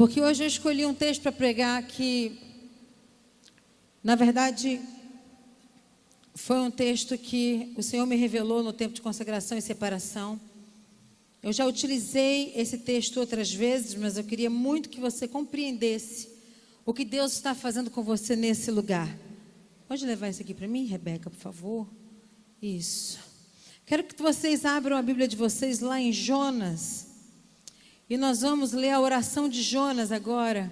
Porque hoje eu escolhi um texto para pregar que, na verdade, foi um texto que o Senhor me revelou no tempo de consagração e separação. Eu já utilizei esse texto outras vezes, mas eu queria muito que você compreendesse o que Deus está fazendo com você nesse lugar. Pode levar isso aqui para mim, Rebeca, por favor? Isso. Quero que vocês abram a Bíblia de vocês lá em Jonas. E nós vamos ler a oração de Jonas agora.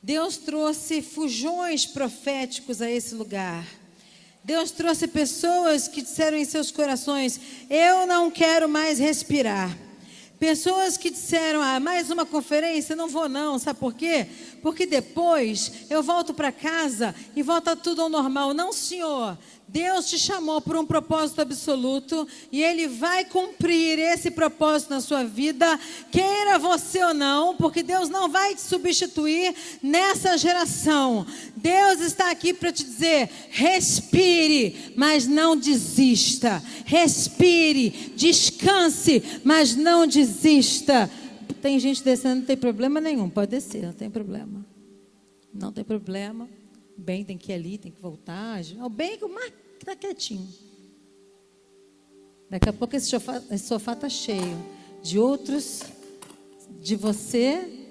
Deus trouxe fujões proféticos a esse lugar. Deus trouxe pessoas que disseram em seus corações: Eu não quero mais respirar. Pessoas que disseram: Ah, mais uma conferência? Não vou, não. Sabe por quê? Porque depois eu volto para casa e volta tudo ao normal. Não, senhor. Deus te chamou por um propósito absoluto e Ele vai cumprir esse propósito na sua vida, queira você ou não, porque Deus não vai te substituir nessa geração. Deus está aqui para te dizer: respire, mas não desista. Respire, descanse, mas não desista. Tem gente descendo, não tem problema nenhum, pode descer, não tem problema. Não tem problema. O bem tem que ir ali, tem que voltar. O bem que o mar está quietinho. Daqui a pouco esse sofá está cheio de outros, de você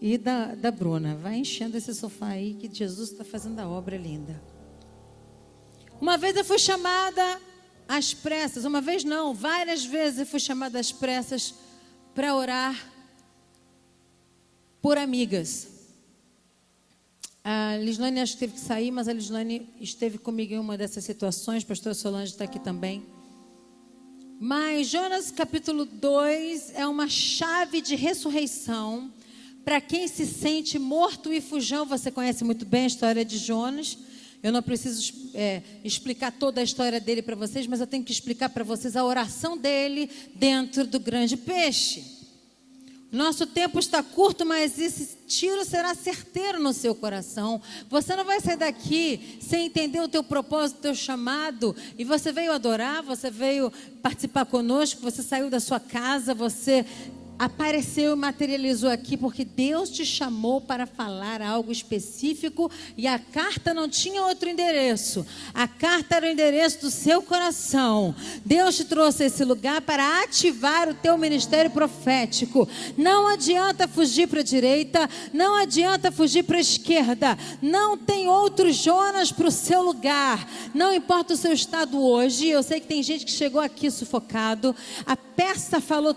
e da, da Bruna. Vai enchendo esse sofá aí que Jesus está fazendo a obra linda. Uma vez eu fui chamada às pressas, uma vez não, várias vezes eu fui chamada às pressas para orar por amigas. A Lislane acho que teve que sair, mas a Lislane esteve comigo em uma dessas situações. Pastor Solange está aqui também. Mas Jonas capítulo 2 é uma chave de ressurreição para quem se sente morto e fujão. Você conhece muito bem a história de Jonas. Eu não preciso é, explicar toda a história dele para vocês, mas eu tenho que explicar para vocês a oração dele dentro do grande peixe. Nosso tempo está curto, mas esse tiro será certeiro no seu coração. Você não vai sair daqui sem entender o teu propósito, o teu chamado. E você veio adorar, você veio participar conosco, você saiu da sua casa, você apareceu e materializou aqui porque Deus te chamou para falar algo específico e a carta não tinha outro endereço. A carta era o endereço do seu coração. Deus te trouxe esse lugar para ativar o teu ministério profético. Não adianta fugir para a direita, não adianta fugir para a esquerda. Não tem outro Jonas para o seu lugar. Não importa o seu estado hoje. Eu sei que tem gente que chegou aqui sufocado. A peça falou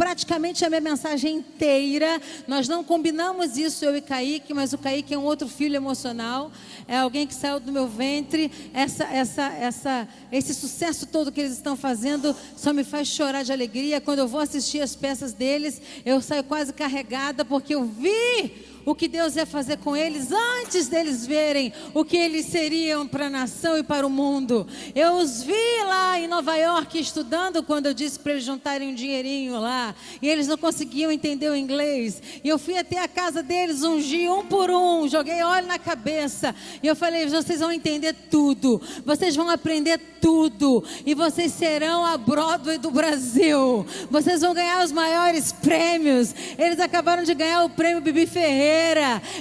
praticamente a minha mensagem inteira. Nós não combinamos isso, eu e Kaique, mas o Kaique é um outro filho emocional. É alguém que saiu do meu ventre. Essa, essa, essa, esse sucesso todo que eles estão fazendo só me faz chorar de alegria. Quando eu vou assistir as peças deles, eu saio quase carregada porque eu vi o que Deus ia fazer com eles antes deles verem o que eles seriam para a nação e para o mundo. Eu os vi lá em Nova York estudando quando eu disse para eles juntarem um dinheirinho lá e eles não conseguiam entender o inglês. E eu fui até a casa deles, ungi um por um, joguei óleo na cabeça e eu falei: vocês vão entender tudo, vocês vão aprender tudo e vocês serão a Broadway do Brasil. Vocês vão ganhar os maiores prêmios. Eles acabaram de ganhar o prêmio Bibi Ferreira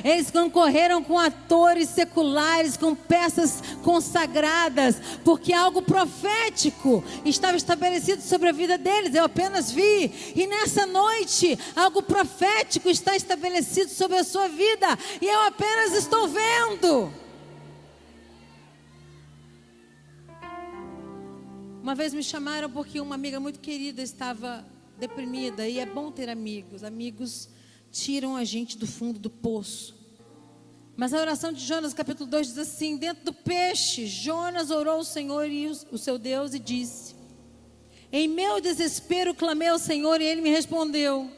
eles concorreram com atores seculares, com peças consagradas, porque algo profético estava estabelecido sobre a vida deles. Eu apenas vi. E nessa noite, algo profético está estabelecido sobre a sua vida. E eu apenas estou vendo. Uma vez me chamaram porque uma amiga muito querida estava deprimida e é bom ter amigos, amigos tiram a gente do fundo do poço. Mas a oração de Jonas, capítulo 2, diz assim: Dentro do peixe, Jonas orou ao Senhor e o seu Deus e disse: Em meu desespero clamei ao Senhor e ele me respondeu.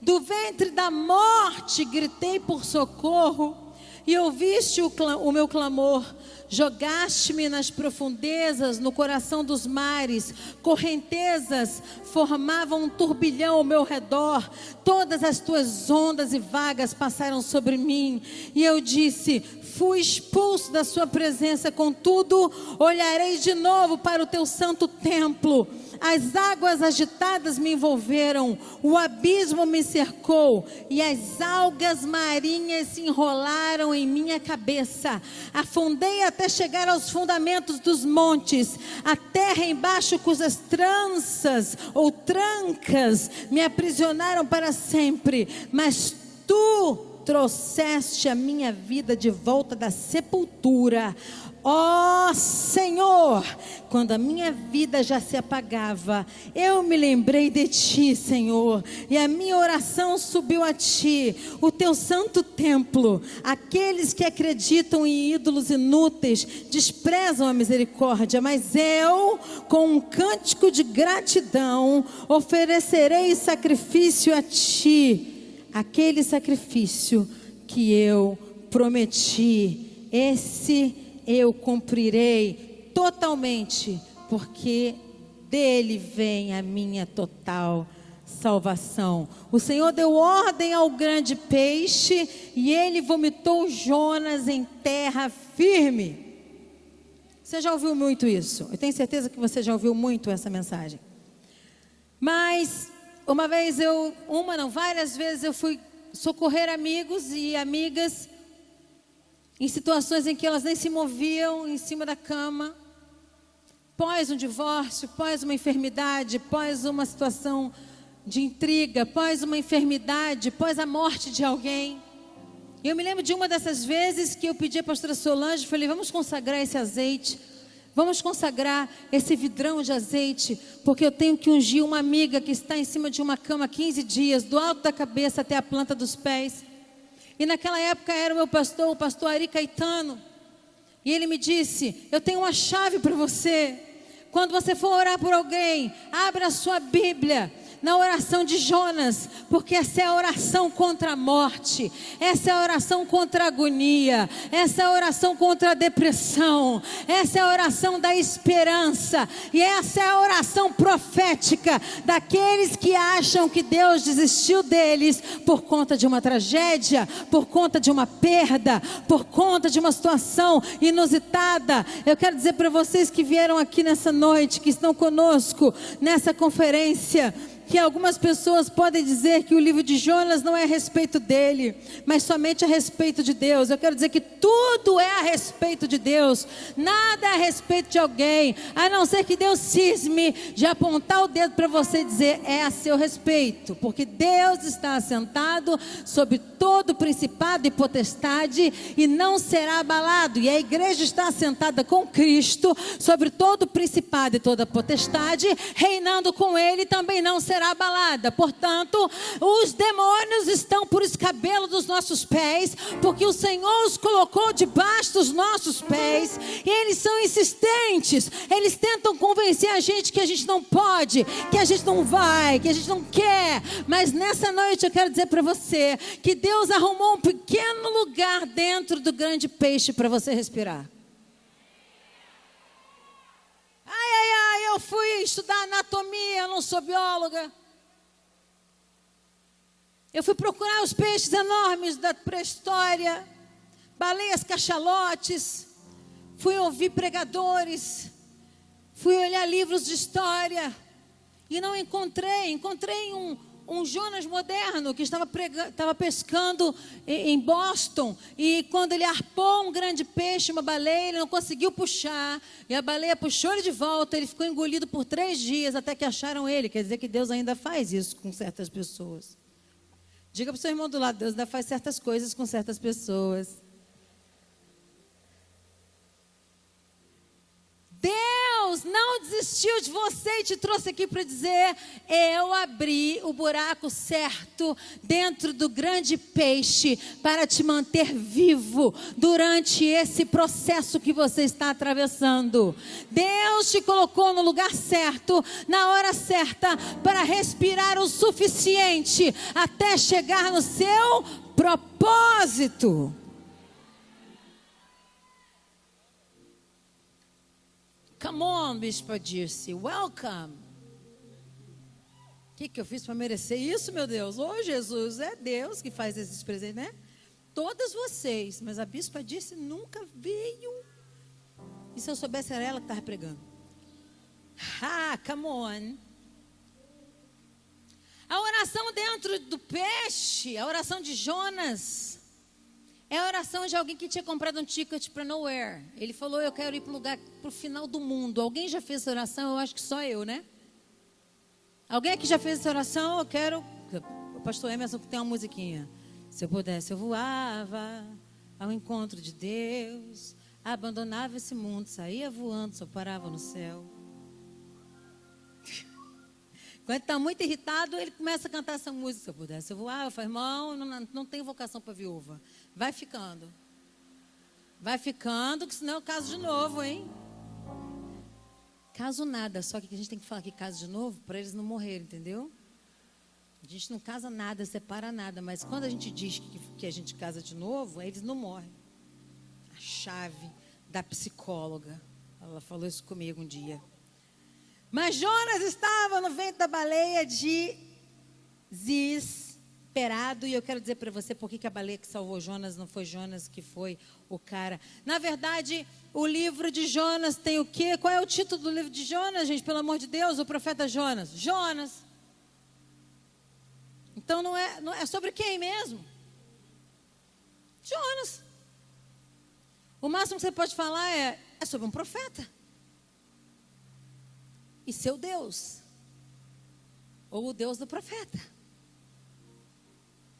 Do ventre da morte gritei por socorro e ouviste o, o meu clamor. Jogaste-me nas profundezas, no coração dos mares, correntezas formavam um turbilhão ao meu redor, todas as tuas ondas e vagas passaram sobre mim, e eu disse: Fui expulso da sua presença, contudo, olharei de novo para o teu santo templo as águas agitadas me envolveram, o abismo me cercou e as algas marinhas se enrolaram em minha cabeça. Afundei até chegar aos fundamentos dos montes, a terra embaixo cujas tranças ou trancas me aprisionaram para sempre, mas tu trouxeste a minha vida de volta da sepultura. Ó oh, Senhor, quando a minha vida já se apagava, eu me lembrei de ti, Senhor, e a minha oração subiu a ti, o teu santo templo. Aqueles que acreditam em ídolos inúteis desprezam a misericórdia, mas eu, com um cântico de gratidão, oferecerei sacrifício a ti, aquele sacrifício que eu prometi. Esse eu cumprirei totalmente, porque dele vem a minha total salvação. O Senhor deu ordem ao grande peixe e ele vomitou Jonas em terra firme. Você já ouviu muito isso? Eu tenho certeza que você já ouviu muito essa mensagem. Mas uma vez eu, uma não, várias vezes eu fui socorrer amigos e amigas em situações em que elas nem se moviam em cima da cama, pós um divórcio, pós uma enfermidade, pós uma situação de intriga, pós uma enfermidade, pós a morte de alguém. Eu me lembro de uma dessas vezes que eu pedi à pastora Solange, falei, vamos consagrar esse azeite, vamos consagrar esse vidrão de azeite, porque eu tenho que ungir uma amiga que está em cima de uma cama 15 dias, do alto da cabeça até a planta dos pés. E naquela época era o meu pastor, o pastor Ari Caetano. E ele me disse: Eu tenho uma chave para você. Quando você for orar por alguém, abra a sua Bíblia na oração de Jonas, porque essa é a oração contra a morte, essa é a oração contra a agonia, essa é a oração contra a depressão, essa é a oração da esperança, e essa é a oração profética daqueles que acham que Deus desistiu deles por conta de uma tragédia, por conta de uma perda, por conta de uma situação inusitada. Eu quero dizer para vocês que vieram aqui nessa noite, que estão conosco nessa conferência, que algumas pessoas podem dizer que o livro de Jonas não é a respeito dele, mas somente a respeito de Deus. Eu quero dizer que tudo é a respeito de Deus, nada é a respeito de alguém, a não ser que Deus cisme de apontar o dedo para você e dizer é a seu respeito, porque Deus está assentado sobre todo principado e potestade e não será abalado. E a igreja está assentada com Cristo sobre todo principado e toda potestade, reinando com ele também não será será abalada. Portanto, os demônios estão por escabelo dos nossos pés, porque o Senhor os colocou debaixo dos nossos pés, e eles são insistentes. Eles tentam convencer a gente que a gente não pode, que a gente não vai, que a gente não quer. Mas nessa noite eu quero dizer para você que Deus arrumou um pequeno lugar dentro do grande peixe para você respirar. Ai, ai, ai, eu fui estudar anatomia, eu não sou bióloga. Eu fui procurar os peixes enormes da pré-história, baleias cachalotes, fui ouvir pregadores, fui olhar livros de história e não encontrei, encontrei um, um Jonas moderno que estava, prega, estava pescando em Boston e quando ele arpou um grande peixe, uma baleia, ele não conseguiu puxar e a baleia puxou ele de volta, ele ficou engolido por três dias até que acharam ele. Quer dizer que Deus ainda faz isso com certas pessoas. Diga para o seu irmão do lado, Deus ainda faz certas coisas com certas pessoas. Deus não desistiu de você e te trouxe aqui para dizer: eu abri o buraco certo dentro do grande peixe para te manter vivo durante esse processo que você está atravessando. Deus te colocou no lugar certo, na hora certa, para respirar o suficiente até chegar no seu propósito. Come on, Bispo Dirce, welcome. O que, que eu fiz para merecer isso, meu Deus? Ô oh, Jesus, é Deus que faz esses presentes, né? Todas vocês, mas a Bispa disse nunca veio. E se eu soubesse, era ela que estava pregando. Ah, come on. A oração dentro do peixe, a oração de Jonas, é a oração de alguém que tinha comprado um ticket para nowhere. Ele falou: Eu quero ir para o lugar, para o final do mundo. Alguém já fez essa oração? Eu acho que só eu, né? Alguém aqui já fez essa oração? Eu quero. O pastor Emerson tem uma musiquinha. Se eu pudesse, eu voava ao encontro de Deus, abandonava esse mundo, saía voando, só parava no céu. Quando está muito irritado, ele começa a cantar essa música. Se eu pudesse, eu voava. Eu falo, irmão, não, não tenho vocação para viúva. Vai ficando. Vai ficando, que senão eu caso de novo, hein? Caso nada, só que a gente tem que falar que caso de novo para eles não morrerem, entendeu? A gente não casa nada, separa nada, mas quando a gente diz que, que a gente casa de novo, eles não morrem. A chave da psicóloga. Ela falou isso comigo um dia. Mas Jonas estava no vento da baleia de desesperado. E eu quero dizer para você por que a baleia que salvou Jonas não foi Jonas que foi o cara. Na verdade, o livro de Jonas tem o quê? Qual é o título do livro de Jonas, gente? Pelo amor de Deus, o profeta Jonas. Jonas. Então não é, não é sobre quem mesmo? Jonas. O máximo que você pode falar é, é sobre um profeta. E seu Deus. Ou o Deus do profeta.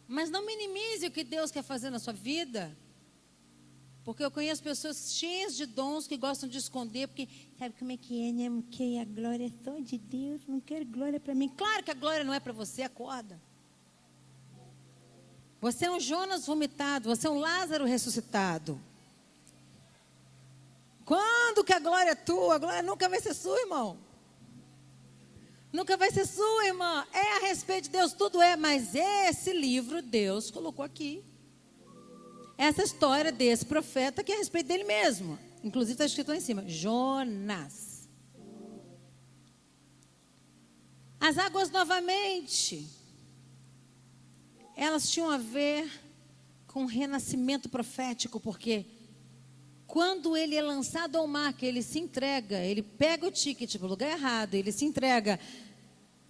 Mas não minimize o que Deus quer fazer na sua vida. Porque eu conheço pessoas cheias de dons que gostam de esconder, porque sabe como é que é, né? Porque a glória é só de Deus, não quero glória para mim. Claro que a glória não é para você, acorda. Você é um Jonas vomitado, você é um Lázaro ressuscitado. Quando que a glória é tua? A glória nunca vai ser sua, irmão. Nunca vai ser sua, irmã. É a respeito de Deus, tudo é, mas esse livro Deus colocou aqui. Essa história desse profeta que é a respeito dele mesmo. Inclusive está escrito lá em cima: Jonas. As águas novamente elas tinham a ver com o renascimento profético, porque quando ele é lançado ao mar, que ele se entrega, ele pega o ticket para o lugar errado, ele se entrega.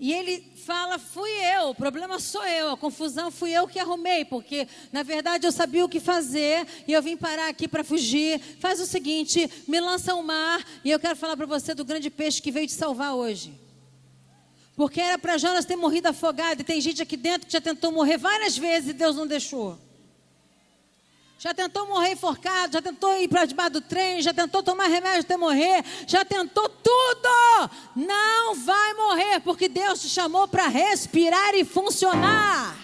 E ele fala: fui eu, o problema sou eu, a confusão fui eu que arrumei, porque na verdade eu sabia o que fazer e eu vim parar aqui para fugir. Faz o seguinte: me lança ao mar e eu quero falar para você do grande peixe que veio te salvar hoje. Porque era para Jonas ter morrido afogado. E tem gente aqui dentro que já tentou morrer várias vezes e Deus não deixou. Já tentou morrer enforcado, já tentou ir para debaixo do trem, já tentou tomar remédio até morrer, já tentou tudo. Não vai morrer, porque Deus te chamou para respirar e funcionar.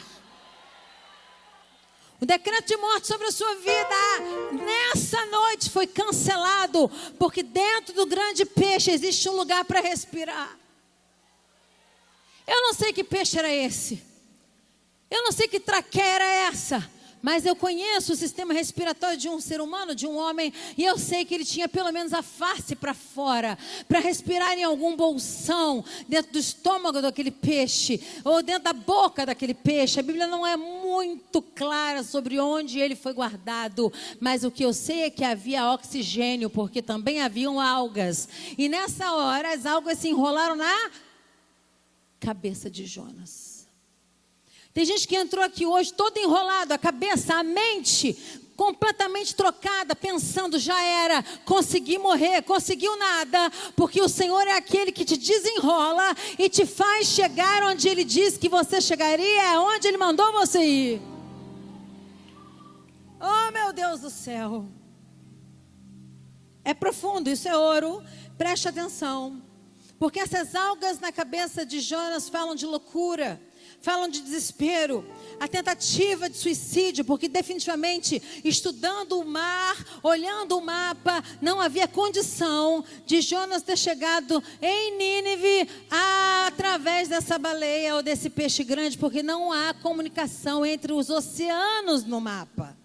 O decreto de morte sobre a sua vida nessa noite foi cancelado, porque dentro do grande peixe existe um lugar para respirar. Eu não sei que peixe era esse. Eu não sei que traqueia era essa. Mas eu conheço o sistema respiratório de um ser humano, de um homem, e eu sei que ele tinha pelo menos a face para fora, para respirar em algum bolsão, dentro do estômago daquele peixe, ou dentro da boca daquele peixe. A Bíblia não é muito clara sobre onde ele foi guardado, mas o que eu sei é que havia oxigênio, porque também haviam algas. E nessa hora as algas se enrolaram na cabeça de Jonas. Tem gente que entrou aqui hoje todo enrolado, a cabeça, a mente completamente trocada, pensando já era, consegui morrer, conseguiu nada, porque o Senhor é aquele que te desenrola e te faz chegar onde Ele disse que você chegaria, é onde Ele mandou você ir. Oh meu Deus do céu! É profundo, isso é ouro, preste atenção. Porque essas algas na cabeça de Jonas falam de loucura, falam de desespero, a tentativa de suicídio, porque definitivamente, estudando o mar, olhando o mapa, não havia condição de Jonas ter chegado em Nínive através dessa baleia ou desse peixe grande, porque não há comunicação entre os oceanos no mapa.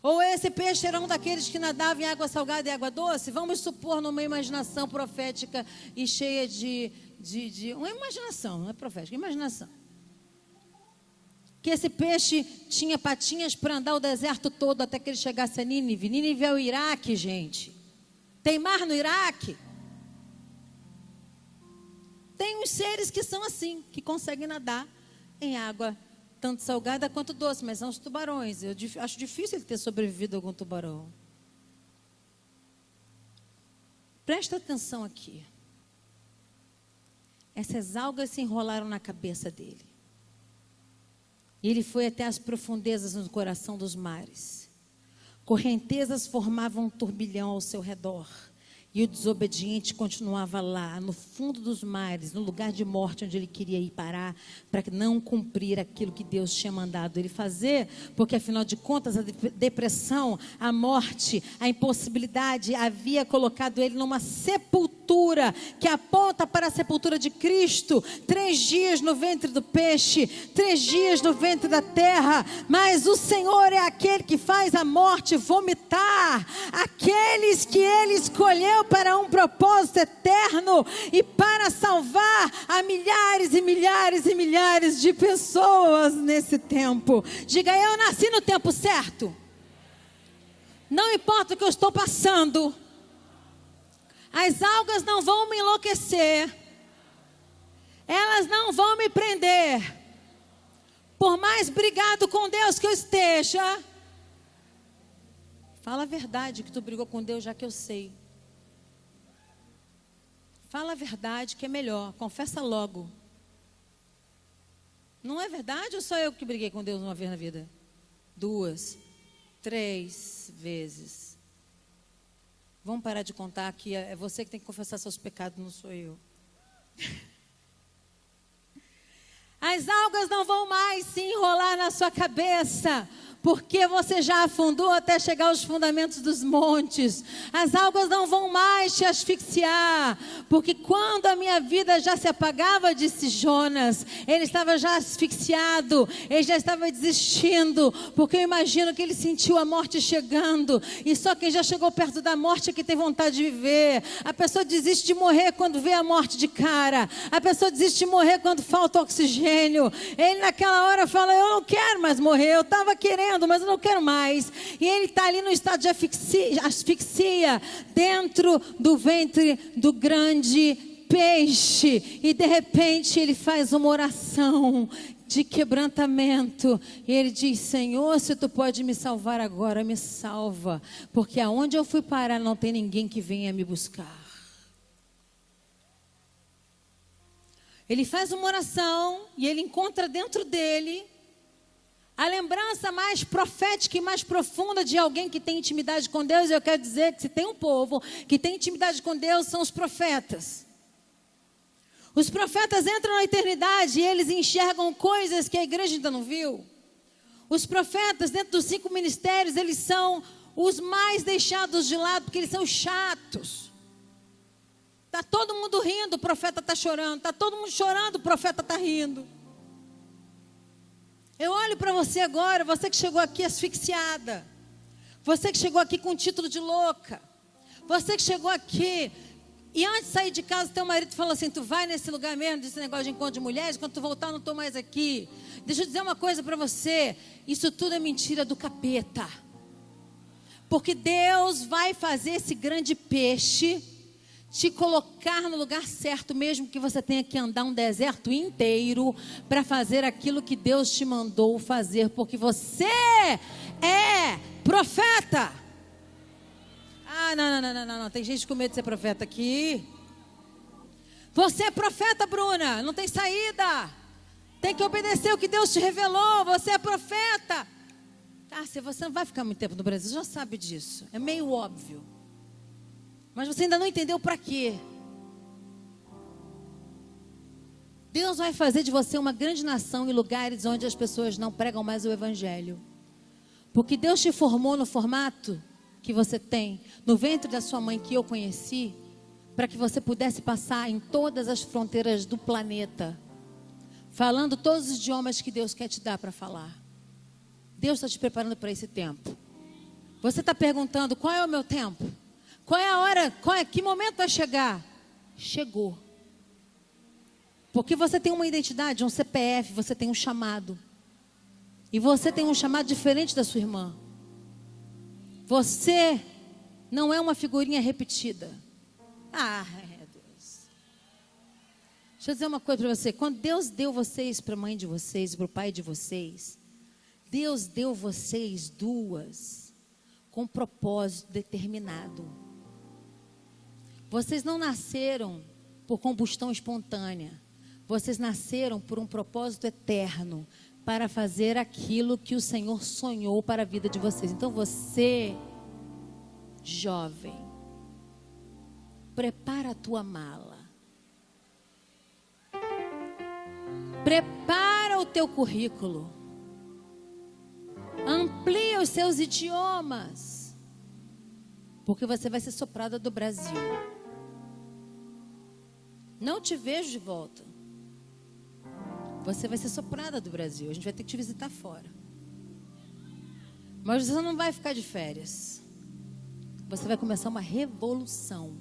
Ou esse peixe era um daqueles que nadava em água salgada e água doce? Vamos supor numa imaginação profética e cheia de. de, de uma imaginação, não é profética, imaginação. Que esse peixe tinha patinhas para andar o deserto todo até que ele chegasse a Nínive. Nínive é o Iraque, gente. Tem mar no Iraque. Tem uns seres que são assim, que conseguem nadar em água tanto salgada quanto doce, mas são os tubarões. Eu acho difícil ele ter sobrevivido a algum tubarão. Presta atenção aqui. Essas algas se enrolaram na cabeça dele. E ele foi até as profundezas no coração dos mares. Correntezas formavam um turbilhão ao seu redor. E o desobediente continuava lá, no fundo dos mares, no lugar de morte onde ele queria ir parar, para não cumprir aquilo que Deus tinha mandado ele fazer, porque afinal de contas a depressão, a morte, a impossibilidade havia colocado ele numa sepultura que aponta para a sepultura de Cristo. Três dias no ventre do peixe, três dias no ventre da terra, mas o Senhor é aquele que faz a morte vomitar aqueles que ele escolheu para um propósito eterno e para salvar a milhares e milhares e milhares de pessoas nesse tempo. Diga, eu nasci no tempo certo. Não importa o que eu estou passando, as algas não vão me enlouquecer, elas não vão me prender. Por mais brigado com Deus que eu esteja, fala a verdade que tu brigou com Deus, já que eu sei. Fala a verdade que é melhor, confessa logo. Não é verdade ou só eu que briguei com Deus uma vez na vida? Duas, três vezes. Vamos parar de contar que é você que tem que confessar seus pecados, não sou eu. As algas não vão mais se enrolar na sua cabeça porque você já afundou até chegar aos fundamentos dos montes. As algas não vão mais te asfixiar, porque quando a minha vida já se apagava, disse Jonas, ele estava já asfixiado, ele já estava desistindo, porque eu imagino que ele sentiu a morte chegando, e só quem já chegou perto da morte é que tem vontade de viver. A pessoa desiste de morrer quando vê a morte de cara, a pessoa desiste de morrer quando falta oxigênio. Ele naquela hora fala: Eu não quero mais morrer, eu estava querendo mas eu não quero mais. E ele está ali no estado de asfixia, asfixia, dentro do ventre do grande peixe. E de repente ele faz uma oração de quebrantamento. E ele diz: Senhor, se tu pode me salvar agora, me salva. Porque aonde eu fui parar não tem ninguém que venha me buscar. Ele faz uma oração e ele encontra dentro dele a lembrança mais profética e mais profunda de alguém que tem intimidade com Deus, eu quero dizer que se tem um povo que tem intimidade com Deus, são os profetas. Os profetas entram na eternidade e eles enxergam coisas que a igreja ainda não viu. Os profetas, dentro dos cinco ministérios, eles são os mais deixados de lado, porque eles são chatos. Está todo mundo rindo, o profeta está chorando. Está todo mundo chorando, o profeta está rindo. Eu olho para você agora, você que chegou aqui asfixiada. Você que chegou aqui com o título de louca. Você que chegou aqui e antes de sair de casa, teu marido falou assim: Tu vai nesse lugar mesmo, desse negócio de encontro de mulheres, quando tu voltar, não estou mais aqui. Deixa eu dizer uma coisa para você: Isso tudo é mentira do capeta. Porque Deus vai fazer esse grande peixe te colocar no lugar certo, mesmo que você tenha que andar um deserto inteiro para fazer aquilo que Deus te mandou fazer, porque você é profeta. Ah, não, não, não, não, não, tem gente com medo de ser profeta aqui. Você é profeta, Bruna, não tem saída. Tem que obedecer o que Deus te revelou. Você é profeta. Ah, se você não vai ficar muito tempo no Brasil, já sabe disso. É meio óbvio. Mas você ainda não entendeu para quê. Deus vai fazer de você uma grande nação em lugares onde as pessoas não pregam mais o Evangelho. Porque Deus te formou no formato que você tem, no ventre da sua mãe que eu conheci, para que você pudesse passar em todas as fronteiras do planeta, falando todos os idiomas que Deus quer te dar para falar. Deus está te preparando para esse tempo. Você está perguntando qual é o meu tempo? Qual é a hora? Qual é, que momento vai chegar? Chegou. Porque você tem uma identidade, um CPF, você tem um chamado. E você tem um chamado diferente da sua irmã. Você não é uma figurinha repetida. Ah, é Deus. Deixa eu dizer uma coisa para você. Quando Deus deu vocês para a mãe de vocês, para o pai de vocês, Deus deu vocês duas com um propósito determinado. Vocês não nasceram por combustão espontânea. Vocês nasceram por um propósito eterno para fazer aquilo que o Senhor sonhou para a vida de vocês. Então você, jovem, prepara a tua mala. Prepara o teu currículo. Amplia os seus idiomas. Porque você vai ser soprada do Brasil. Não te vejo de volta. Você vai ser soprada do Brasil. A gente vai ter que te visitar fora. Mas você não vai ficar de férias. Você vai começar uma revolução.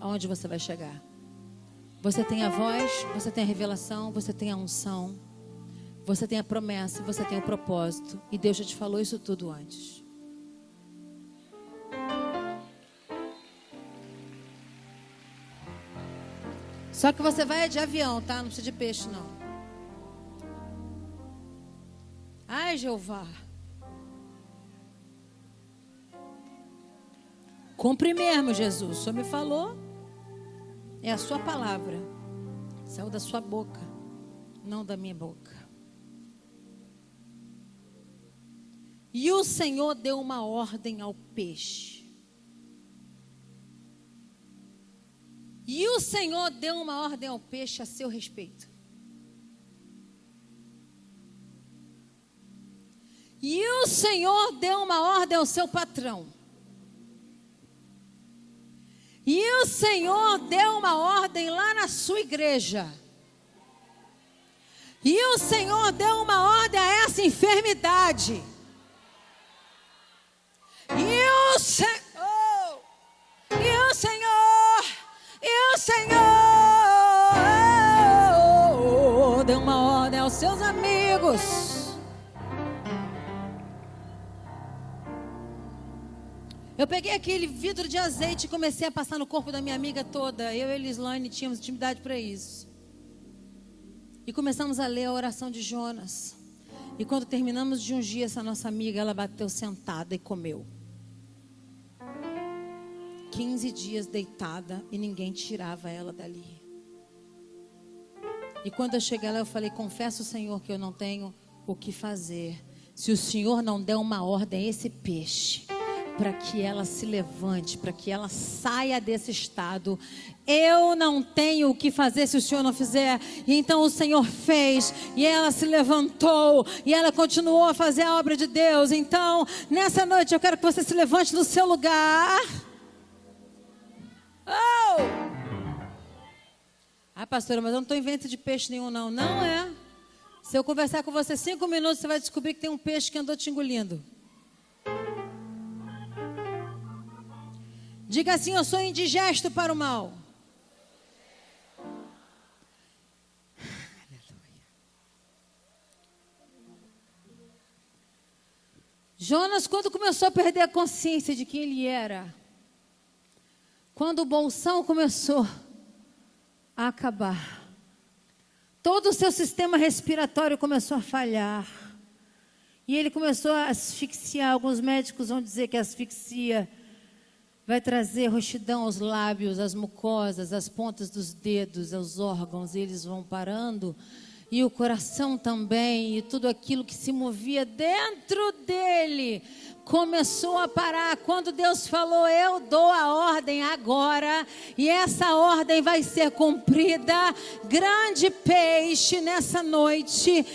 Aonde você vai chegar? Você tem a voz, você tem a revelação, você tem a unção, você tem a promessa, você tem o propósito. E Deus já te falou isso tudo antes. Só que você vai de avião, tá? Não precisa de peixe, não. Ai, Jeová. Cumpre mesmo, Jesus. O Senhor me falou. É a sua palavra. Saiu da sua boca, não da minha boca. E o Senhor deu uma ordem ao peixe. E o Senhor deu uma ordem ao peixe a seu respeito. E o Senhor deu uma ordem ao seu patrão. E o Senhor deu uma ordem lá na sua igreja. E o Senhor deu uma ordem a essa enfermidade. E o, Se... Senhor deu uma ordem aos seus amigos. Eu peguei aquele vidro de azeite e comecei a passar no corpo da minha amiga toda. Eu e a Elislane tínhamos intimidade para isso. E começamos a ler a oração de Jonas. E quando terminamos de ungir essa nossa amiga, ela bateu sentada e comeu. 15 dias deitada e ninguém tirava ela dali. E quando eu cheguei lá, eu falei: Confesso, Senhor, que eu não tenho o que fazer. Se o Senhor não der uma ordem a esse peixe para que ela se levante, para que ela saia desse estado. Eu não tenho o que fazer se o Senhor não fizer. E então o Senhor fez, e ela se levantou, e ela continuou a fazer a obra de Deus. Então, nessa noite eu quero que você se levante no seu lugar. Oh! Ah, pastora, mas eu não estou em vento de peixe nenhum, não. Não é. Se eu conversar com você cinco minutos, você vai descobrir que tem um peixe que andou te engolindo. Diga assim: Eu sou indigesto para o mal. Jonas, quando começou a perder a consciência de quem ele era, quando o bolsão começou a acabar, todo o seu sistema respiratório começou a falhar, e ele começou a asfixiar. Alguns médicos vão dizer que asfixia vai trazer roxidão aos lábios, às mucosas, às pontas dos dedos, aos órgãos, e eles vão parando, e o coração também, e tudo aquilo que se movia dentro dele começou a parar. Quando Deus falou, eu dou a ordem agora, e essa ordem vai ser cumprida. Grande peixe nessa noite.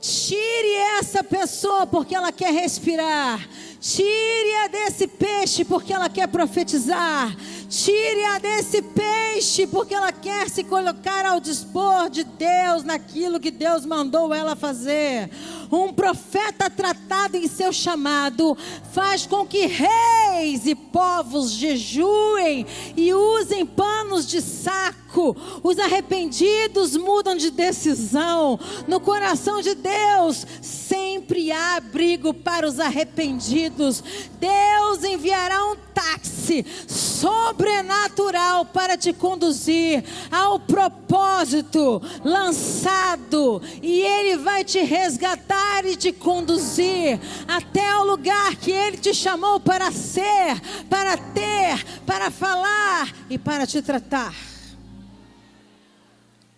Tire essa pessoa porque ela quer respirar. Tire-a desse peixe porque ela quer profetizar. Tire-a desse peixe porque ela quer se colocar ao dispor de Deus naquilo que Deus mandou ela fazer. Um profeta tratado em seu chamado faz com que reis e povos jejuem e usem panos de saco. Os arrependidos mudam de decisão. No coração de Deus sempre há abrigo para os arrependidos. Deus enviará um táxi sobrenatural para te conduzir ao propósito lançado, e Ele vai te resgatar e te conduzir até o lugar que Ele te chamou para ser, para ter, para falar e para te tratar.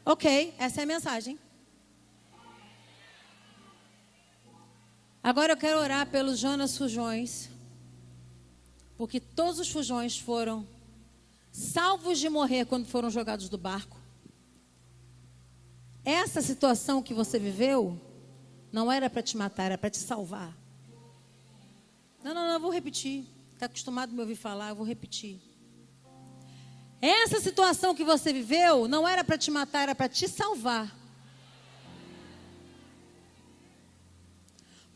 Ok, essa é a mensagem. Agora eu quero orar pelos Jonas Fujões, porque todos os fujões foram salvos de morrer quando foram jogados do barco. Essa situação que você viveu não era para te matar, era para te salvar. Não, não, não, eu vou repetir. Está acostumado a me ouvir falar, eu vou repetir. Essa situação que você viveu não era para te matar, era para te salvar.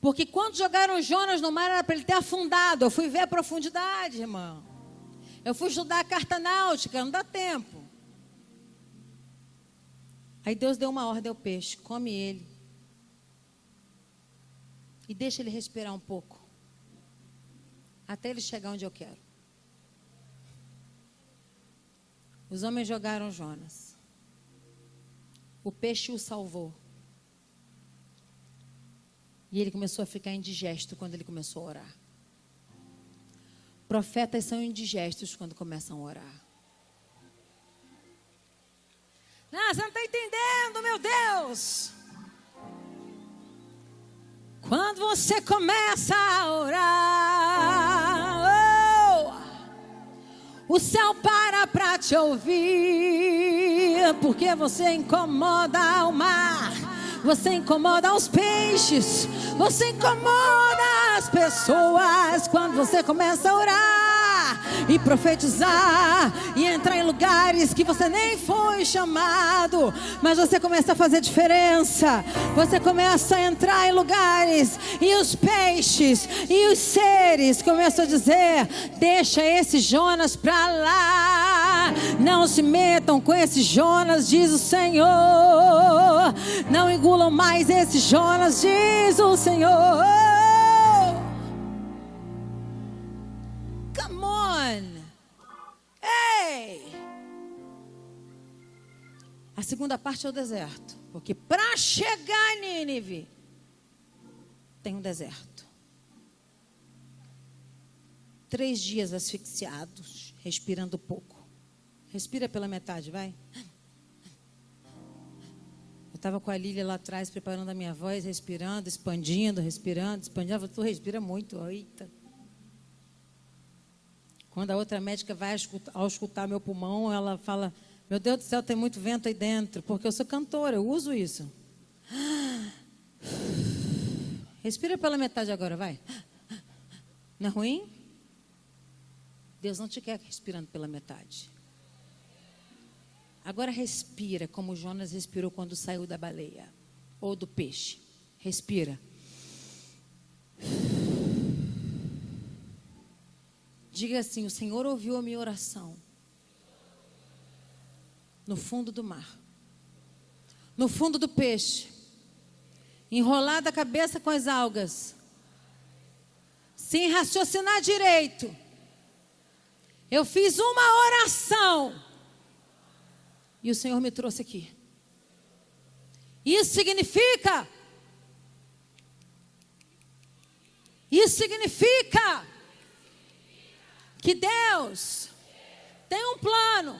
Porque quando jogaram Jonas no mar era para ele ter afundado. Eu fui ver a profundidade, irmão. Eu fui estudar a carta náutica, não dá tempo. Aí Deus deu uma ordem ao peixe: come ele. E deixa ele respirar um pouco. Até ele chegar onde eu quero. Os homens jogaram Jonas. O peixe o salvou. E ele começou a ficar indigesto quando ele começou a orar. Profetas são indigestos quando começam a orar. Ah, você não está entendendo, meu Deus. Quando você começa a orar, oh, o céu para para te ouvir, porque você incomoda o mar você incomoda os peixes, você incomoda as pessoas. Quando você começa a orar e profetizar e entrar em lugares que você nem foi chamado, mas você começa a fazer diferença. Você começa a entrar em lugares e os peixes e os seres começam a dizer: "Deixa esse Jonas para lá. Não se metam com esse Jonas", diz o Senhor. Não engulam mais esse Jonas, diz o Senhor. A segunda parte é o deserto. Porque para chegar em Nínive, tem um deserto. Três dias asfixiados, respirando pouco. Respira pela metade, vai estava com a Lília lá atrás, preparando a minha voz, respirando, expandindo, respirando, expandindo. Tu respira muito, eita. Quando a outra médica vai ao escutar meu pulmão, ela fala: Meu Deus do céu, tem muito vento aí dentro, porque eu sou cantora, eu uso isso. Respira pela metade agora, vai. Não é ruim? Deus não te quer respirando pela metade. Agora respira como Jonas respirou quando saiu da baleia ou do peixe. Respira. Diga assim: O Senhor ouviu a minha oração no fundo do mar, no fundo do peixe, enrolada a cabeça com as algas, sem raciocinar direito. Eu fiz uma oração e o Senhor me trouxe aqui. Isso significa. Isso significa que Deus tem um plano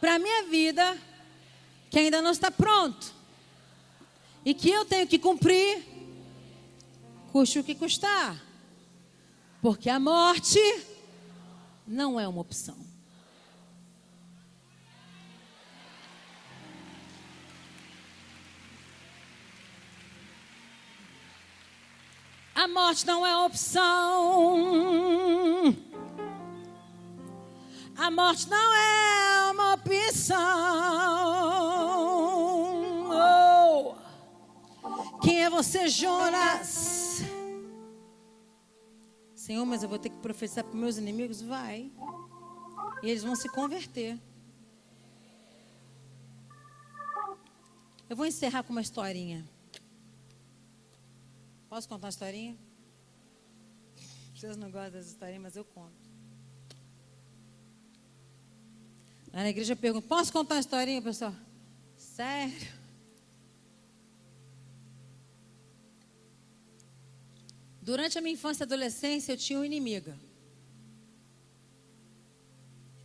para a minha vida que ainda não está pronto e que eu tenho que cumprir, custe o que custar, porque a morte não é uma opção. A morte não é opção. A morte não é uma opção. Oh. Quem é você, Jonas? Senhor, mas eu vou ter que profetizar para meus inimigos? Vai. E eles vão se converter. Eu vou encerrar com uma historinha. Posso contar uma historinha? Vocês não gostam das historinhas, mas eu conto. Lá na igreja eu pergunto, posso contar uma historinha, pessoal? Sério? Durante a minha infância e adolescência, eu tinha uma inimiga.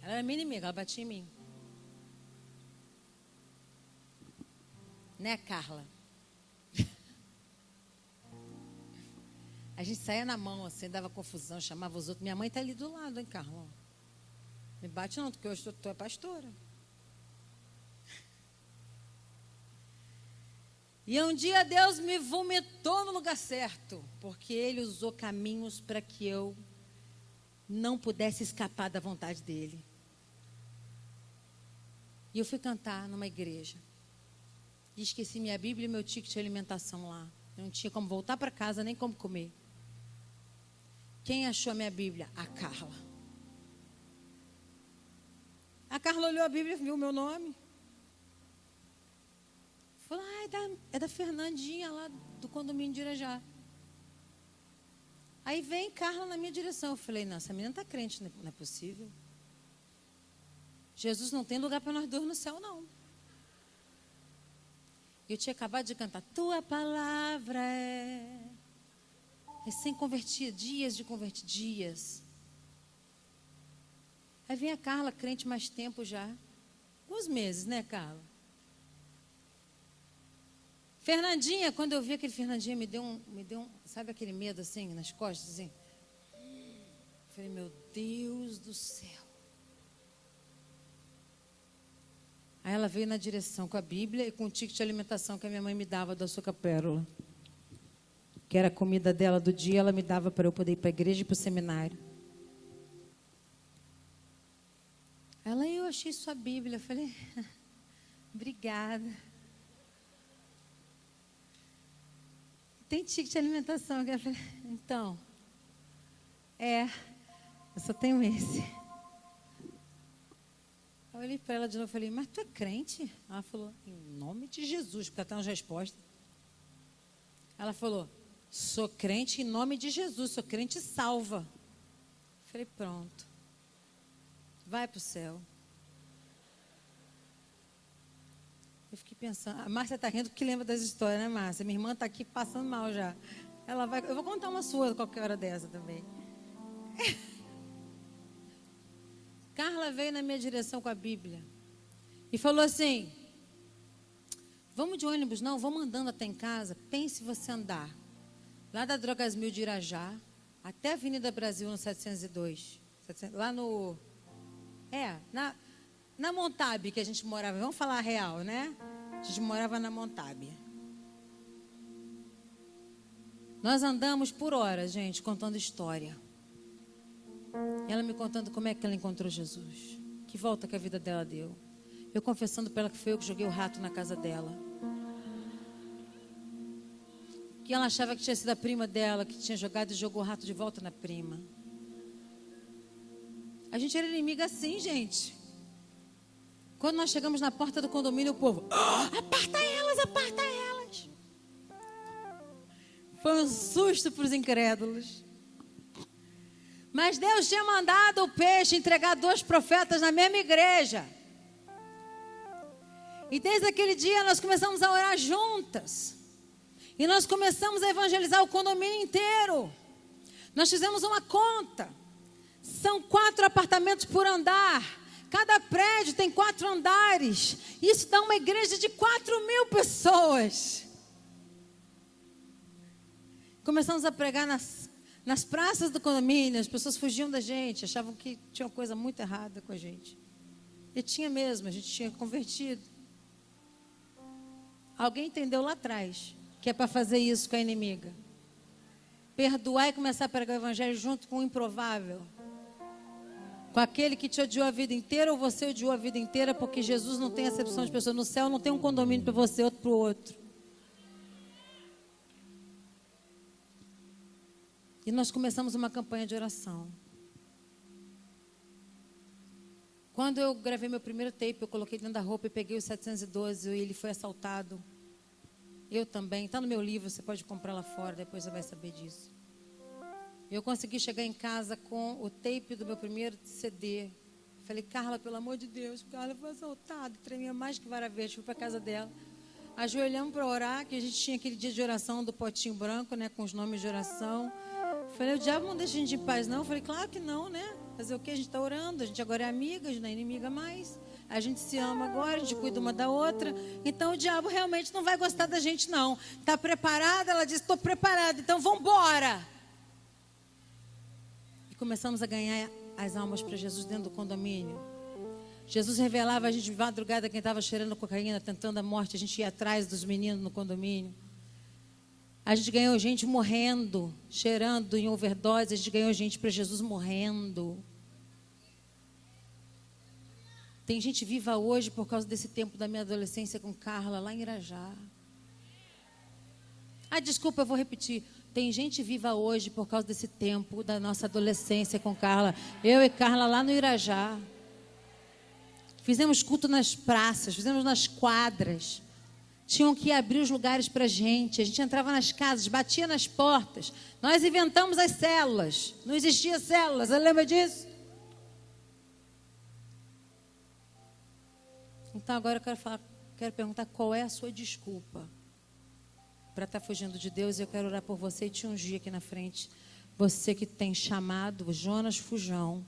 Ela era minha inimiga, ela batia em mim. Né, Carla? A gente saía na mão, assim, dava confusão, chamava os outros. Minha mãe está ali do lado, hein, Carla? Me bate não, porque hoje tu é pastora. E um dia Deus me vomitou no lugar certo, porque Ele usou caminhos para que eu não pudesse escapar da vontade dEle. E eu fui cantar numa igreja. E esqueci minha Bíblia e meu ticket de alimentação lá. Eu não tinha como voltar para casa, nem como comer. Quem achou a minha Bíblia? A Carla. A Carla olhou a Bíblia e viu o meu nome. Falou, ah, é da, é da Fernandinha lá do condomínio de Irajá. Aí vem Carla na minha direção. Eu falei, não, essa menina está crente, não é possível. Jesus não tem lugar para nós dois no céu, não. Eu tinha acabado de cantar, tua palavra é recém-convertida, dias de convertir, dias. Aí vem a Carla, crente mais tempo já. Alguns meses, né, Carla? Fernandinha, quando eu vi aquele Fernandinha, me deu um, me deu um, sabe aquele medo assim, nas costas, assim? Eu falei, meu Deus do céu. Aí ela veio na direção com a Bíblia e com o ticket de alimentação que a minha mãe me dava do açúcar pérola que era a comida dela do dia, ela me dava para eu poder ir para a igreja e para o seminário. Ela, eu achei sua Bíblia. Eu falei, obrigada. Tem ticket de alimentação. Eu falei, então, é, eu só tenho esse. Eu olhei para ela de novo e falei, mas tu é crente? Ela falou, em nome de Jesus, porque ela tem umas respostas. Ela falou, Sou crente em nome de Jesus, sou crente salva. Falei, pronto. Vai para o céu. Eu fiquei pensando, a Márcia está rindo porque lembra das histórias, né, Márcia? Minha irmã está aqui passando mal já. Ela vai, eu vou contar uma sua qualquer hora dessa também. Carla veio na minha direção com a Bíblia e falou assim: Vamos de ônibus? Não, vamos andando até em casa. Pense você andar lá da Drogas Mil de Irajá, até a Avenida Brasil no 702. Lá no. É, na, na Montabe que a gente morava. Vamos falar a real, né? A gente morava na Montabe. Nós andamos por horas, gente, contando história. Ela me contando como é que ela encontrou Jesus. Que volta que a vida dela deu. Eu confessando para ela que foi eu que joguei o rato na casa dela que ela achava que tinha sido a prima dela que tinha jogado e jogou o rato de volta na prima. A gente era inimiga assim, gente. Quando nós chegamos na porta do condomínio, o povo, oh, aparta elas, aparta elas. Foi um susto para os incrédulos. Mas Deus tinha mandado o peixe entregar dois profetas na mesma igreja. E desde aquele dia nós começamos a orar juntas. E nós começamos a evangelizar o condomínio inteiro. Nós fizemos uma conta. São quatro apartamentos por andar. Cada prédio tem quatro andares. Isso dá uma igreja de quatro mil pessoas. Começamos a pregar nas, nas praças do condomínio. As pessoas fugiam da gente, achavam que tinha uma coisa muito errada com a gente. E tinha mesmo, a gente tinha convertido. Alguém entendeu lá atrás que é para fazer isso com a inimiga. Perdoar e começar a pregar o evangelho junto com o improvável. Com aquele que te odiou a vida inteira ou você odiou a vida inteira, porque Jesus não tem acepção de pessoas. No céu não tem um condomínio para você, outro para o outro. E nós começamos uma campanha de oração. Quando eu gravei meu primeiro tape, eu coloquei dentro da roupa e peguei o 712 e ele foi assaltado. Eu também. Está no meu livro, você pode comprar lá fora, depois você vai saber disso. Eu consegui chegar em casa com o tape do meu primeiro CD, Falei, Carla, pelo amor de Deus. Carla foi assaltada, tremia mais que vara verde. Fui para casa dela. Ajoelhamos para orar, que a gente tinha aquele dia de oração do potinho branco, né? Com os nomes de oração. Falei, o diabo não deixa a gente em paz, não? Falei, claro que não, né? Fazer o que? A gente está orando, a gente agora é amiga, a gente não é inimiga mais. A gente se ama agora, a gente cuida uma da outra. Então o diabo realmente não vai gostar da gente, não. Está preparada? Ela disse, estou preparada, então vamos embora. Começamos a ganhar as almas para Jesus dentro do condomínio. Jesus revelava a gente de madrugada quem estava cheirando cocaína, tentando a morte. A gente ia atrás dos meninos no condomínio. A gente ganhou gente morrendo, cheirando em overdose. A gente ganhou gente para Jesus morrendo. Tem gente viva hoje por causa desse tempo da minha adolescência com Carla, lá em Irajá. Ah, desculpa, eu vou repetir. Tem gente viva hoje por causa desse tempo da nossa adolescência com Carla. Eu e Carla lá no Irajá. Fizemos culto nas praças, fizemos nas quadras. Tinham que abrir os lugares para gente. A gente entrava nas casas, batia nas portas. Nós inventamos as células. Não existia células, você lembra disso? Então agora eu quero, falar, quero perguntar qual é a sua desculpa para estar tá fugindo de Deus. Eu quero orar por você e te ungir aqui na frente. Você que tem chamado Jonas Fujão,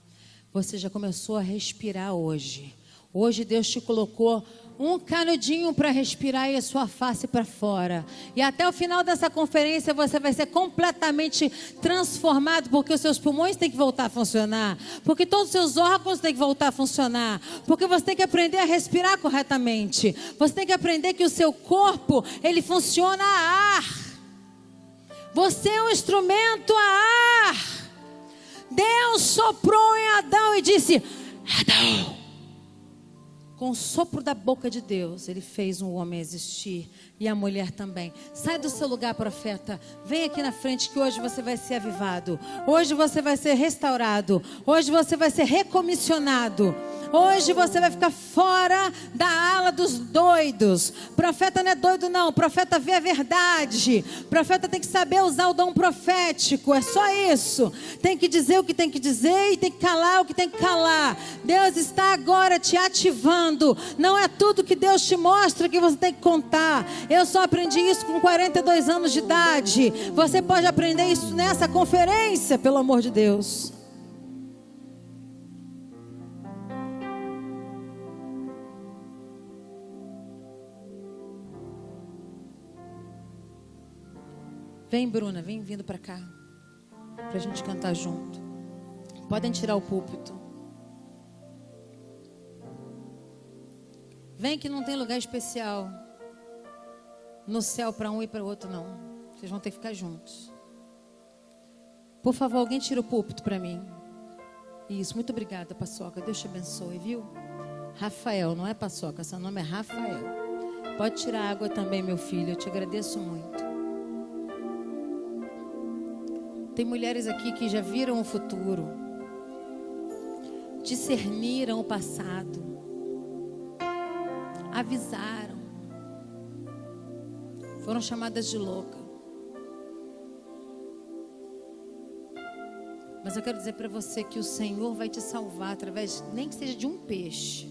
você já começou a respirar hoje. Hoje Deus te colocou um canudinho para respirar e a sua face para fora. E até o final dessa conferência você vai ser completamente transformado, porque os seus pulmões têm que voltar a funcionar, porque todos os seus órgãos têm que voltar a funcionar, porque você tem que aprender a respirar corretamente. Você tem que aprender que o seu corpo, ele funciona a ar. Você é um instrumento a ar. Deus soprou em Adão e disse: Adão, com o sopro da boca de Deus, ele fez um homem existir e a mulher também. Sai do seu lugar, profeta. Vem aqui na frente que hoje você vai ser avivado. Hoje você vai ser restaurado. Hoje você vai ser recomissionado. Hoje você vai ficar fora da ala dos doidos. Profeta não é doido, não. Profeta vê a verdade. Profeta tem que saber usar o dom profético. É só isso. Tem que dizer o que tem que dizer e tem que calar o que tem que calar. Deus está agora te ativando. Não é tudo que Deus te mostra que você tem que contar. Eu só aprendi isso com 42 anos de idade. Você pode aprender isso nessa conferência, pelo amor de Deus. Vem, Bruna, vem vindo para cá. Para a gente cantar junto. Podem tirar o púlpito. Vem que não tem lugar especial no céu para um e para o outro, não. Vocês vão ter que ficar juntos. Por favor, alguém tira o púlpito para mim. Isso, muito obrigada, Paçoca. Deus te abençoe, viu? Rafael, não é Paçoca, seu nome é Rafael. Pode tirar água também, meu filho, eu te agradeço muito. Tem mulheres aqui que já viram o futuro, discerniram o passado, avisaram, foram chamadas de louca. Mas eu quero dizer para você que o Senhor vai te salvar através, nem que seja de um peixe,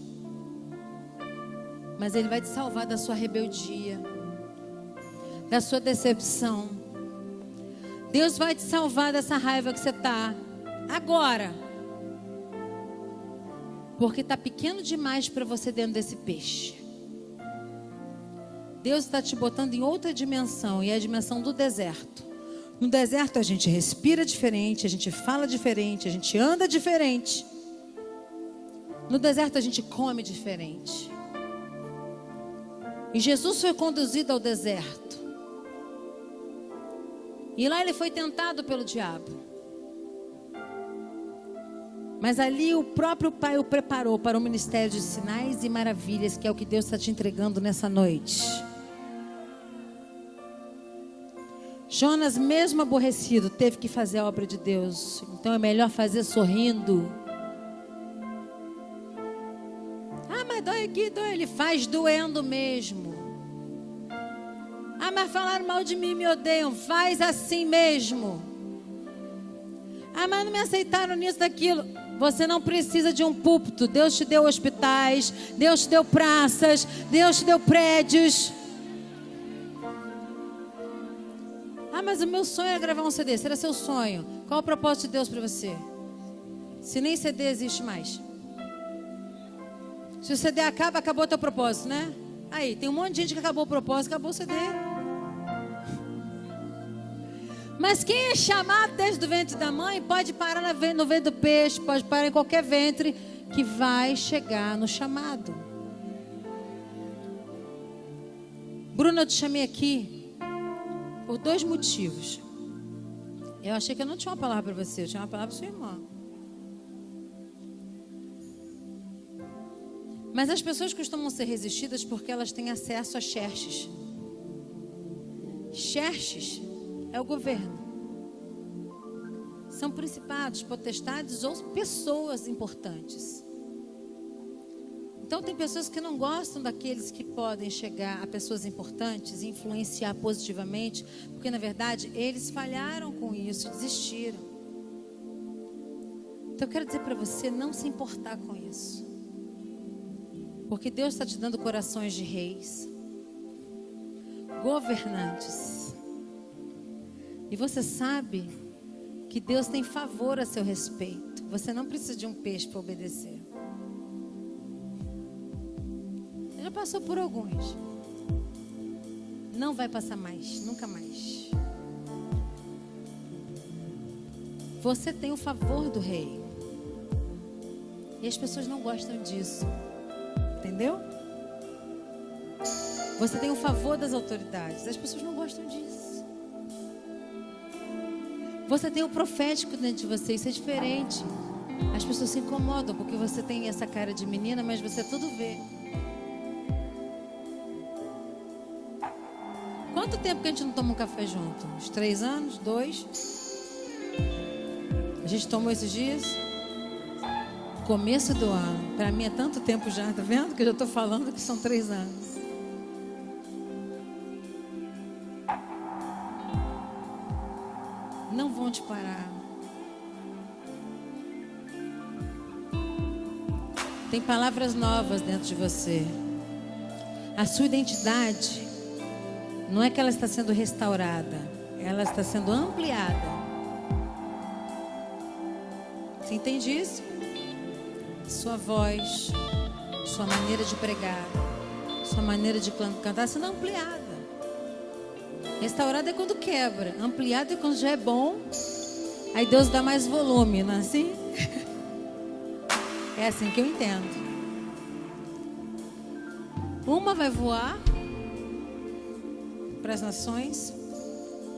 mas Ele vai te salvar da sua rebeldia, da sua decepção Deus vai te salvar dessa raiva que você está agora. Porque está pequeno demais para você dentro desse peixe. Deus está te botando em outra dimensão e é a dimensão do deserto. No deserto a gente respira diferente, a gente fala diferente, a gente anda diferente. No deserto a gente come diferente. E Jesus foi conduzido ao deserto. E lá ele foi tentado pelo diabo. Mas ali o próprio Pai o preparou para o ministério de sinais e maravilhas, que é o que Deus está te entregando nessa noite. Jonas, mesmo aborrecido, teve que fazer a obra de Deus. Então é melhor fazer sorrindo. Ah, mas dói aqui, dói. Ele faz doendo mesmo. Ah, mas falaram mal de mim me odeiam. Faz assim mesmo. Ah, mas não me aceitaram nisso, daquilo. Você não precisa de um púlpito. Deus te deu hospitais, Deus te deu praças, Deus te deu prédios. Ah, mas o meu sonho é gravar um CD. Será seu sonho? Qual o propósito de Deus para você? Se nem CD existe mais. Se o CD acaba, acabou teu propósito, né? Aí, tem um monte de gente que acabou o propósito, acabou o CD. Mas quem é chamado desde o ventre da mãe pode parar no ventre do peixe, pode parar em qualquer ventre que vai chegar no chamado. Bruna, eu te chamei aqui por dois motivos. Eu achei que eu não tinha uma palavra para você, eu tinha uma palavra para sua irmã. Mas as pessoas costumam ser resistidas porque elas têm acesso a xerxes. Xerxes é o governo. São principados, potestades ou pessoas importantes. Então, tem pessoas que não gostam daqueles que podem chegar a pessoas importantes e influenciar positivamente, porque na verdade eles falharam com isso, desistiram. Então, eu quero dizer para você não se importar com isso, porque Deus está te dando corações de reis, governantes e você sabe que Deus tem favor a seu respeito. Você não precisa de um peixe para obedecer. Já passou por alguns. Não vai passar mais, nunca mais. Você tem o favor do rei. E as pessoas não gostam disso. Entendeu? Você tem o favor das autoridades. As pessoas não gostam disso. Você tem o profético dentro de você, isso é diferente. As pessoas se incomodam porque você tem essa cara de menina, mas você tudo vê. Quanto tempo que a gente não toma um café junto? Uns três anos? Dois? A gente tomou esses dias? Começo do ano. Para mim é tanto tempo já, tá vendo? Que eu já estou falando que são três anos. Palavras novas dentro de você. A sua identidade não é que ela está sendo restaurada, ela está sendo ampliada. Você entende isso? Sua voz, sua maneira de pregar, sua maneira de cantar sendo ampliada. Restaurado é quando quebra, ampliado é quando já é bom. Aí Deus dá mais volume, não é assim? É assim que eu entendo. Uma vai voar para as nações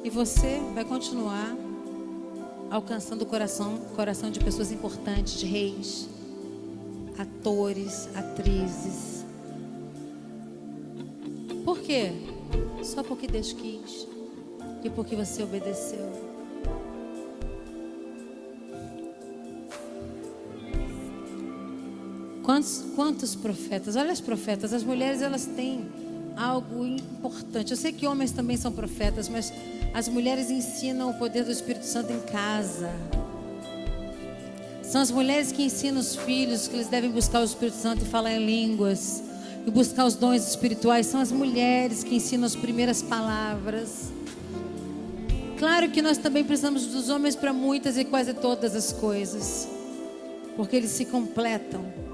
e você vai continuar alcançando o coração, coração de pessoas importantes, de reis, atores, atrizes. Por quê? Só porque Deus quis e porque você obedeceu. Quantos, quantos profetas? Olha as profetas, as mulheres elas têm algo importante. Eu sei que homens também são profetas, mas as mulheres ensinam o poder do Espírito Santo em casa. São as mulheres que ensinam os filhos que eles devem buscar o Espírito Santo e falar em línguas e buscar os dons espirituais. São as mulheres que ensinam as primeiras palavras. Claro que nós também precisamos dos homens para muitas e quase todas as coisas, porque eles se completam.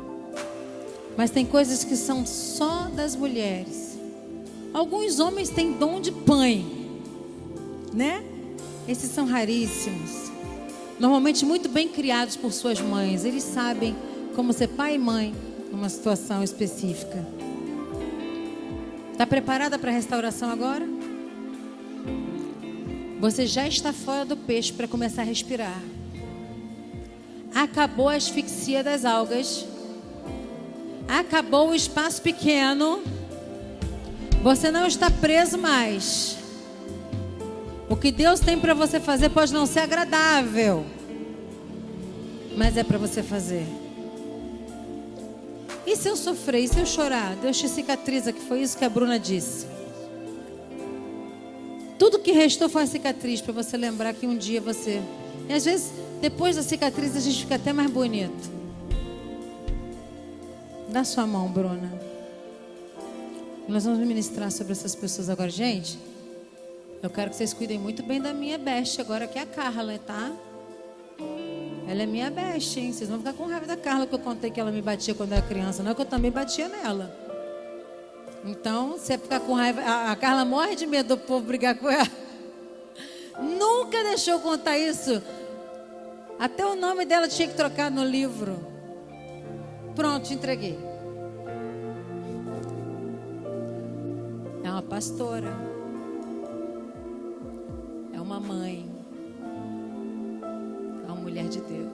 Mas tem coisas que são só das mulheres. Alguns homens têm dom de pai, né? Esses são raríssimos. Normalmente muito bem criados por suas mães. Eles sabem como ser pai e mãe numa situação específica. Está preparada para a restauração agora? Você já está fora do peixe para começar a respirar. Acabou a asfixia das algas. Acabou o espaço pequeno. Você não está preso mais. O que Deus tem para você fazer pode não ser agradável, mas é para você fazer. E se eu sofrer? E se eu chorar? Deus te cicatriza, que foi isso que a Bruna disse. Tudo que restou foi uma cicatriz para você lembrar que um dia você. E às vezes Depois da cicatriz a gente fica até mais bonito. Dá sua mão, Bruna. Nós vamos ministrar sobre essas pessoas agora, gente. Eu quero que vocês cuidem muito bem da minha best agora, que é a Carla, tá? Ela é minha best, hein? Vocês vão ficar com raiva da Carla que eu contei que ela me batia quando era criança, não é que eu também batia nela. Então, você ficar com raiva. A, a Carla morre de medo do povo brigar com ela. Nunca deixou contar isso. Até o nome dela tinha que trocar no livro. Pronto, te entreguei. É uma pastora. É uma mãe. É uma mulher de Deus.